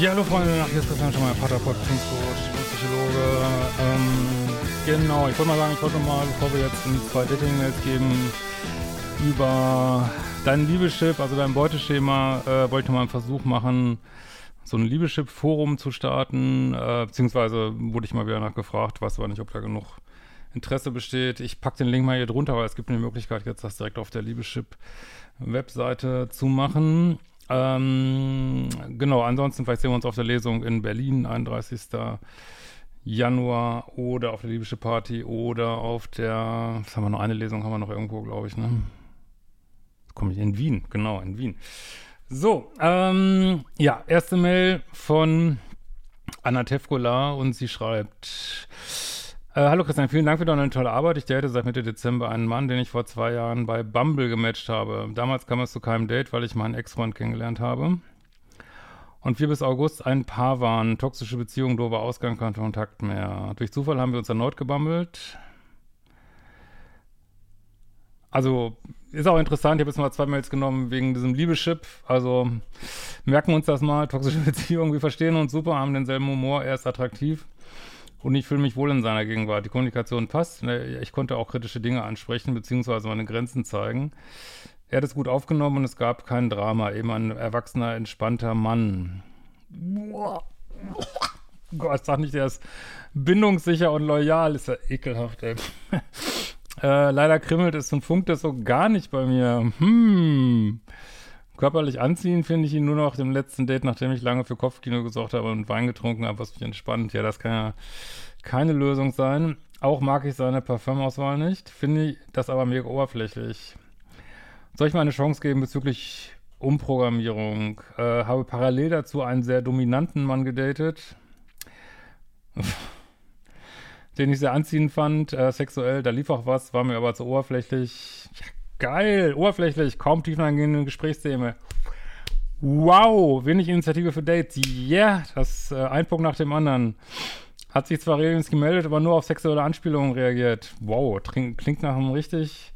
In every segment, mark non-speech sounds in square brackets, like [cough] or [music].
Ja, hallo Freunde, hier ist Christian schon mal Paterport, Pfingstcoach und Psychologe. Ähm, genau, ich wollte mal sagen, ich wollte mal, bevor wir jetzt in zwei Dating-Mails geben, über dein Liebeschip, also dein Beuteschema, äh, wollte ich mal einen Versuch machen, so ein Liebeschip-Forum zu starten, äh, beziehungsweise wurde ich mal wieder nachgefragt, weiß aber nicht, ob da genug Interesse besteht. Ich packe den Link mal hier drunter, weil es gibt eine Möglichkeit, jetzt das direkt auf der Liebeschip-Webseite zu machen. Ähm, genau, ansonsten vielleicht sehen wir uns auf der Lesung in Berlin, 31. Januar oder auf der Liebische Party oder auf der, was haben wir noch, eine Lesung haben wir noch irgendwo, glaube ich, ne? Komme ich in Wien, genau, in Wien. So, ähm, ja, erste Mail von Anna Tefkola und sie schreibt, äh, hallo Christian, vielen Dank für deine tolle Arbeit. Ich date seit Mitte Dezember einen Mann, den ich vor zwei Jahren bei Bumble gematcht habe. Damals kam es zu keinem Date, weil ich meinen Ex-Freund kennengelernt habe. Und wir bis August ein Paar waren. Toxische Beziehung, doofer Ausgang, kein Kontakt mehr. Durch Zufall haben wir uns erneut gebummelt. Also, ist auch interessant, ich habe jetzt mal zwei Mails genommen wegen diesem Liebeschip. Also, merken uns das mal, toxische [laughs] Beziehung, wir verstehen uns super, haben denselben Humor, er ist attraktiv. Und ich fühle mich wohl in seiner Gegenwart. Die Kommunikation passt. Ne, Ich konnte auch kritische Dinge ansprechen, beziehungsweise meine Grenzen zeigen. Er hat es gut aufgenommen und es gab kein Drama. Eben ein erwachsener, entspannter Mann. Gott, sag nicht, der ist bindungssicher und loyal. Ist ja ekelhaft, ey. [laughs] äh, leider krimmelt es und funkt es so gar nicht bei mir. Hm. Körperlich anziehen finde ich ihn nur noch dem letzten Date, nachdem ich lange für Kopfkino gesorgt habe und Wein getrunken habe, was mich entspannt. Ja, das kann ja keine Lösung sein. Auch mag ich seine Parfümauswahl nicht, finde ich das aber mega oberflächlich. Soll ich mal eine Chance geben bezüglich Umprogrammierung? Äh, habe parallel dazu einen sehr dominanten Mann gedatet, [laughs] den ich sehr anziehend fand, äh, sexuell. Da lief auch was, war mir aber zu oberflächlich. Ja, geil, oberflächlich, kaum tiefeingehende Gesprächsthemen. Wow, wenig Initiative für Dates. Yeah, das äh, ein Punkt nach dem anderen. Hat sich zwar regelmäßig gemeldet, aber nur auf sexuelle Anspielungen reagiert. Wow, klingt nach einem richtig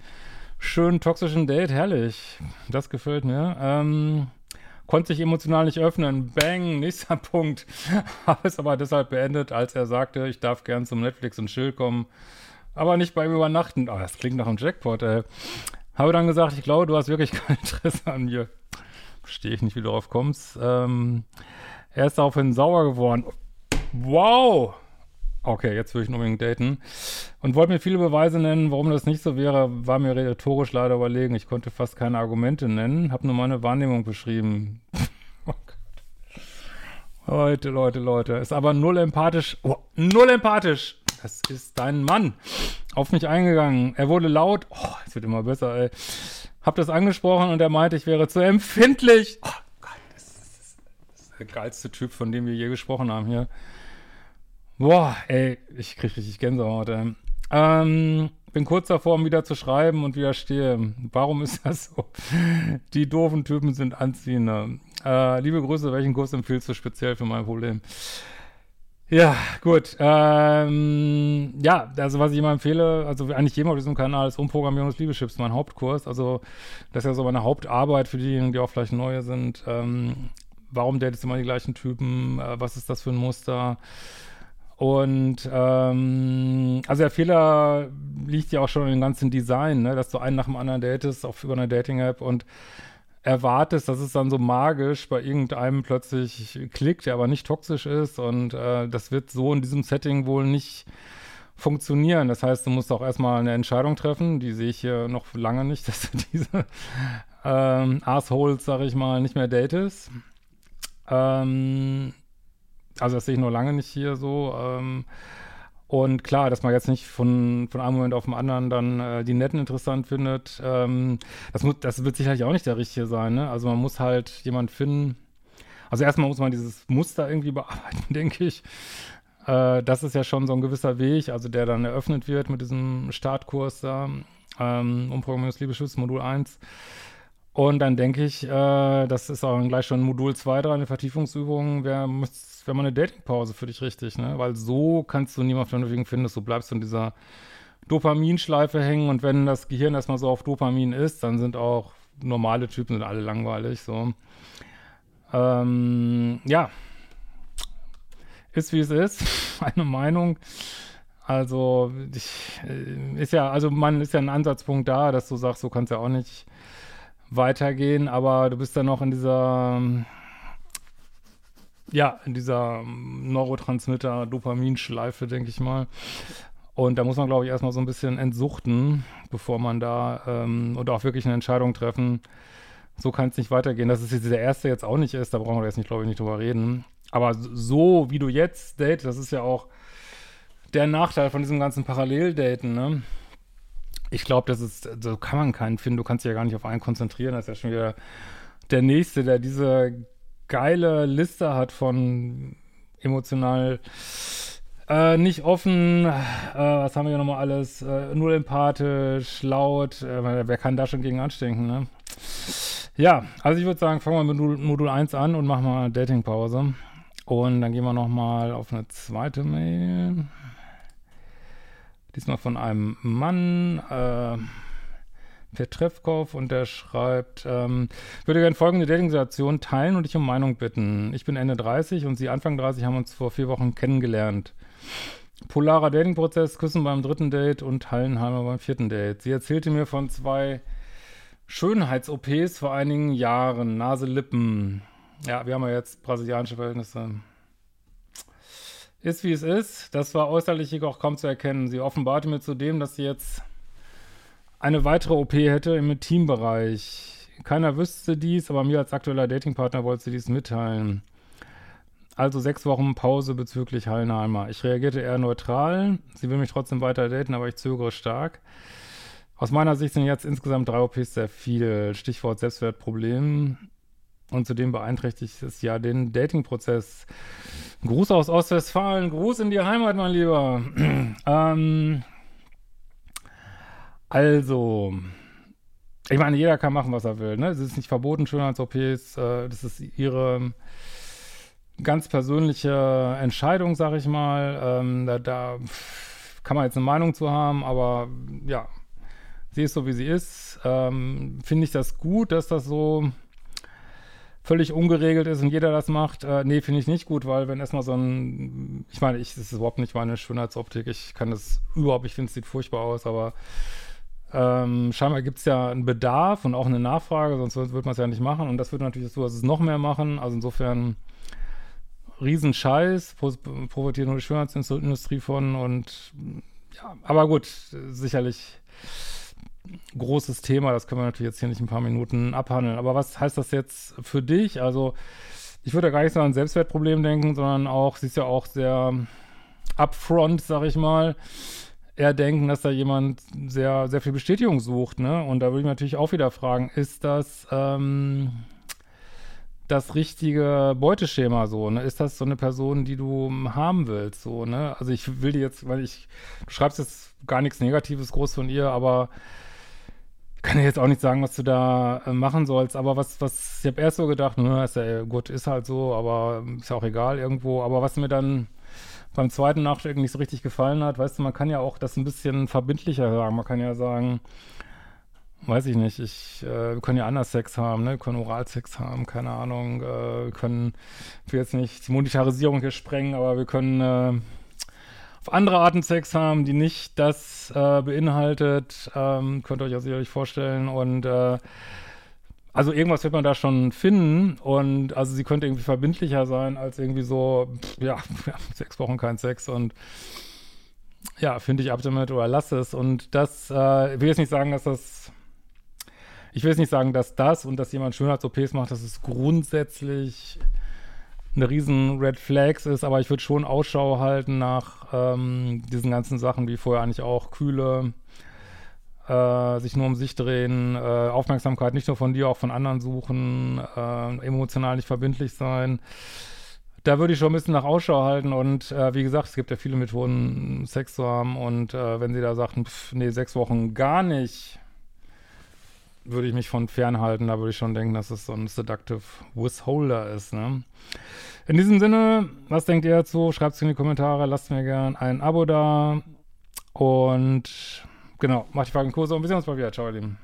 schönen toxischen Date. Herrlich. Das gefällt mir. Ähm, konnte sich emotional nicht öffnen. Bang, nächster [laughs] Punkt. Habe es aber deshalb beendet, als er sagte, ich darf gern zum Netflix und Chill kommen, aber nicht beim Übernachten. Oh, das klingt nach einem Jackpot, ey. Habe dann gesagt, ich glaube, du hast wirklich [laughs] kein Interesse an mir. Verstehe ich nicht, wie du darauf kommst. Ähm, er ist daraufhin sauer geworden. Wow! Okay, jetzt würde ich ihn unbedingt daten. Und wollte mir viele Beweise nennen, warum das nicht so wäre, war mir rhetorisch leider überlegen. Ich konnte fast keine Argumente nennen, habe nur meine Wahrnehmung beschrieben. [laughs] oh Gott. Leute, Leute, Leute. Ist aber null empathisch. Oh, null empathisch. Das ist dein Mann. Auf mich eingegangen. Er wurde laut. Oh, es wird immer besser, ey. Hab das angesprochen und er meinte, ich wäre zu empfindlich. Oh Gott, das ist, das ist der geilste Typ, von dem wir je gesprochen haben hier. Boah, ey, ich krieg richtig Gänsehaut, ey. Ähm, bin kurz davor, um wieder zu schreiben und widerstehe. Warum ist das so? Die doofen Typen sind anziehender. Äh, liebe Grüße, welchen Kurs empfiehlst du speziell für mein Problem? Ja, gut. Ähm, ja, also was ich immer empfehle, also eigentlich jedem auf diesem Kanal ist Umprogrammierung des Liebeschips, mein Hauptkurs. Also das ist ja so meine Hauptarbeit für diejenigen, die auch vielleicht neue sind. Ähm, warum datest du immer die gleichen Typen? Äh, was ist das für ein Muster? Und ähm, also der Fehler liegt ja auch schon im ganzen Design, ne? dass du einen nach dem anderen datest, auch über eine Dating-App und erwartest, dass es dann so magisch bei irgendeinem plötzlich klickt, der aber nicht toxisch ist und äh, das wird so in diesem Setting wohl nicht funktionieren. Das heißt, du musst auch erstmal eine Entscheidung treffen, die sehe ich hier noch lange nicht, [laughs] dass du diese ähm, Assholes, sag ich mal, nicht mehr datest. Ähm, also das sehe ich nur lange nicht hier so. Ähm, und klar, dass man jetzt nicht von, von einem Moment auf den anderen dann äh, die Netten interessant findet, ähm, das, muss, das wird sicherlich auch nicht der richtige sein. Ne? Also man muss halt jemand finden. Also erstmal muss man dieses Muster irgendwie bearbeiten, [laughs] denke ich. Äh, das ist ja schon so ein gewisser Weg, also der dann eröffnet wird mit diesem Startkurs da, ähm, Umprogrammierungs Liebesschutz, Modul 1. Und dann denke ich, äh, das ist auch gleich schon Modul 2 dran, eine Vertiefungsübung, wäre wär mal eine Datingpause für dich richtig, ne? Weil so kannst du niemanden vernünftigen finden, bleibst du in dieser Dopaminschleife hängen und wenn das Gehirn erstmal so auf Dopamin ist, dann sind auch normale Typen sind alle langweilig, so. Ähm, ja. Ist wie es ist, [laughs] meine Meinung. Also, ich, äh, ist ja, also man ist ja ein Ansatzpunkt da, dass du sagst, so kannst ja auch nicht weitergehen, aber du bist dann noch in dieser, ja, in dieser Neurotransmitter-Dopaminschleife, denke ich mal. Und da muss man, glaube ich, erstmal so ein bisschen entsuchten, bevor man da ähm, und auch wirklich eine Entscheidung treffen. So kann es nicht weitergehen. Dass es jetzt der erste jetzt auch nicht ist, da brauchen wir jetzt nicht, glaube ich, nicht drüber reden. Aber so wie du jetzt date, das ist ja auch der Nachteil von diesem ganzen Paralleldaten, ne? Ich glaube, das ist, so kann man keinen finden. Du kannst dich ja gar nicht auf einen konzentrieren. Das ist ja schon wieder der Nächste, der diese geile Liste hat von emotional äh, nicht offen, äh, was haben wir hier nochmal alles, äh, null empathisch, laut, äh, wer kann da schon gegen anstinken, ne? Ja, also ich würde sagen, fangen wir mit Modul 1 an und machen mal eine Datingpause. Und dann gehen wir nochmal auf eine zweite Mail. Diesmal von einem Mann, äh, Petrevkov, und der schreibt, ähm, würde gerne folgende Dating-Situation teilen und dich um Meinung bitten. Ich bin Ende 30 und Sie Anfang 30 haben uns vor vier Wochen kennengelernt. Polarer Dating-Prozess, Küssen beim dritten Date und Hallenheimer beim vierten Date. Sie erzählte mir von zwei Schönheits-OPs vor einigen Jahren, Nase, Lippen. Ja, wir haben ja jetzt brasilianische Verhältnisse. Ist wie es ist. Das war äußerlich auch kaum zu erkennen. Sie offenbarte mir zudem, dass sie jetzt eine weitere OP hätte im Teambereich. Keiner wüsste dies, aber mir als aktueller Datingpartner wollte sie dies mitteilen. Also sechs Wochen Pause bezüglich Hallnheimer. Ich reagierte eher neutral. Sie will mich trotzdem weiter daten, aber ich zögere stark. Aus meiner Sicht sind jetzt insgesamt drei OPs sehr viel. Stichwort Selbstwertproblem. Und zudem beeinträchtigt es ja den Datingprozess. Gruß aus Ostwestfalen, Gruß in die Heimat, mein Lieber. [clears throat] ähm, also, ich meine, jeder kann machen, was er will. Ne? Es ist nicht verboten, Schönheits-OPs. Äh, das ist ihre ganz persönliche Entscheidung, sag ich mal. Ähm, da, da kann man jetzt eine Meinung zu haben, aber ja, sie ist so, wie sie ist. Ähm, Finde ich das gut, dass das so völlig ungeregelt ist und jeder das macht, äh, nee, finde ich nicht gut, weil wenn erstmal so ein, ich meine, ich, das ist überhaupt nicht meine Schönheitsoptik, ich kann das überhaupt, ich finde, es sieht furchtbar aus, aber ähm, scheinbar gibt es ja einen Bedarf und auch eine Nachfrage, sonst würde man es ja nicht machen und das würde natürlich so, dass es noch mehr machen, also insofern Riesenscheiß, profitiert nur die Schönheitsindustrie von und ja, aber gut, sicherlich großes Thema, das können wir natürlich jetzt hier nicht in ein paar Minuten abhandeln. Aber was heißt das jetzt für dich? Also, ich würde ja gar nicht so an Selbstwertproblem denken, sondern auch, sie ist ja auch sehr upfront, sag ich mal, eher denken, dass da jemand sehr, sehr viel Bestätigung sucht, ne? Und da würde ich natürlich auch wieder fragen, ist das, ähm, das richtige Beuteschema so, ne? Ist das so eine Person, die du haben willst, so, ne? Also ich will dir jetzt, weil ich, du schreibst jetzt gar nichts Negatives groß von ihr, aber kann ja jetzt auch nicht sagen, was du da äh, machen sollst, aber was, was, ich habe erst so gedacht, ne, ist ja gut, ist halt so, aber ist ja auch egal irgendwo, aber was mir dann beim zweiten Nachdenken nicht so richtig gefallen hat, weißt du, man kann ja auch das ein bisschen verbindlicher sagen, man kann ja sagen, weiß ich nicht, ich, äh, wir können ja anders Sex haben, ne, wir können Oralsex haben, keine Ahnung, äh, wir können, ich will jetzt nicht die Monetarisierung hier sprengen, aber wir können, äh, auf andere Arten Sex haben, die nicht das äh, beinhaltet. Ähm, könnt ihr euch ja sicherlich vorstellen. Und äh, also irgendwas wird man da schon finden. Und also sie könnte irgendwie verbindlicher sein als irgendwie so, pff, ja, [laughs] sechs Wochen kein Sex und ja, finde ich ab damit oder lass es. Und das, äh, ich will jetzt nicht sagen, dass das ich will jetzt nicht sagen, dass das und dass jemand Schönheits-OPs macht, dass es grundsätzlich eine riesen Red Flags ist, aber ich würde schon Ausschau halten nach ähm, diesen ganzen Sachen, wie vorher eigentlich auch kühle, äh, sich nur um sich drehen, äh, Aufmerksamkeit nicht nur von dir, auch von anderen suchen, äh, emotional nicht verbindlich sein. Da würde ich schon ein bisschen nach Ausschau halten und äh, wie gesagt, es gibt ja viele Methoden, Sex zu haben und äh, wenn sie da sagten, pff, nee, sechs Wochen gar nicht, würde ich mich von fernhalten. Da würde ich schon denken, dass es so ein seductive withholder ist. Ne? In diesem Sinne, was denkt ihr dazu? Schreibt es in die Kommentare, lasst mir gerne ein Abo da und genau, macht die Fragen Kurse und wir sehen uns mal wieder. Ciao, ihr Lieben.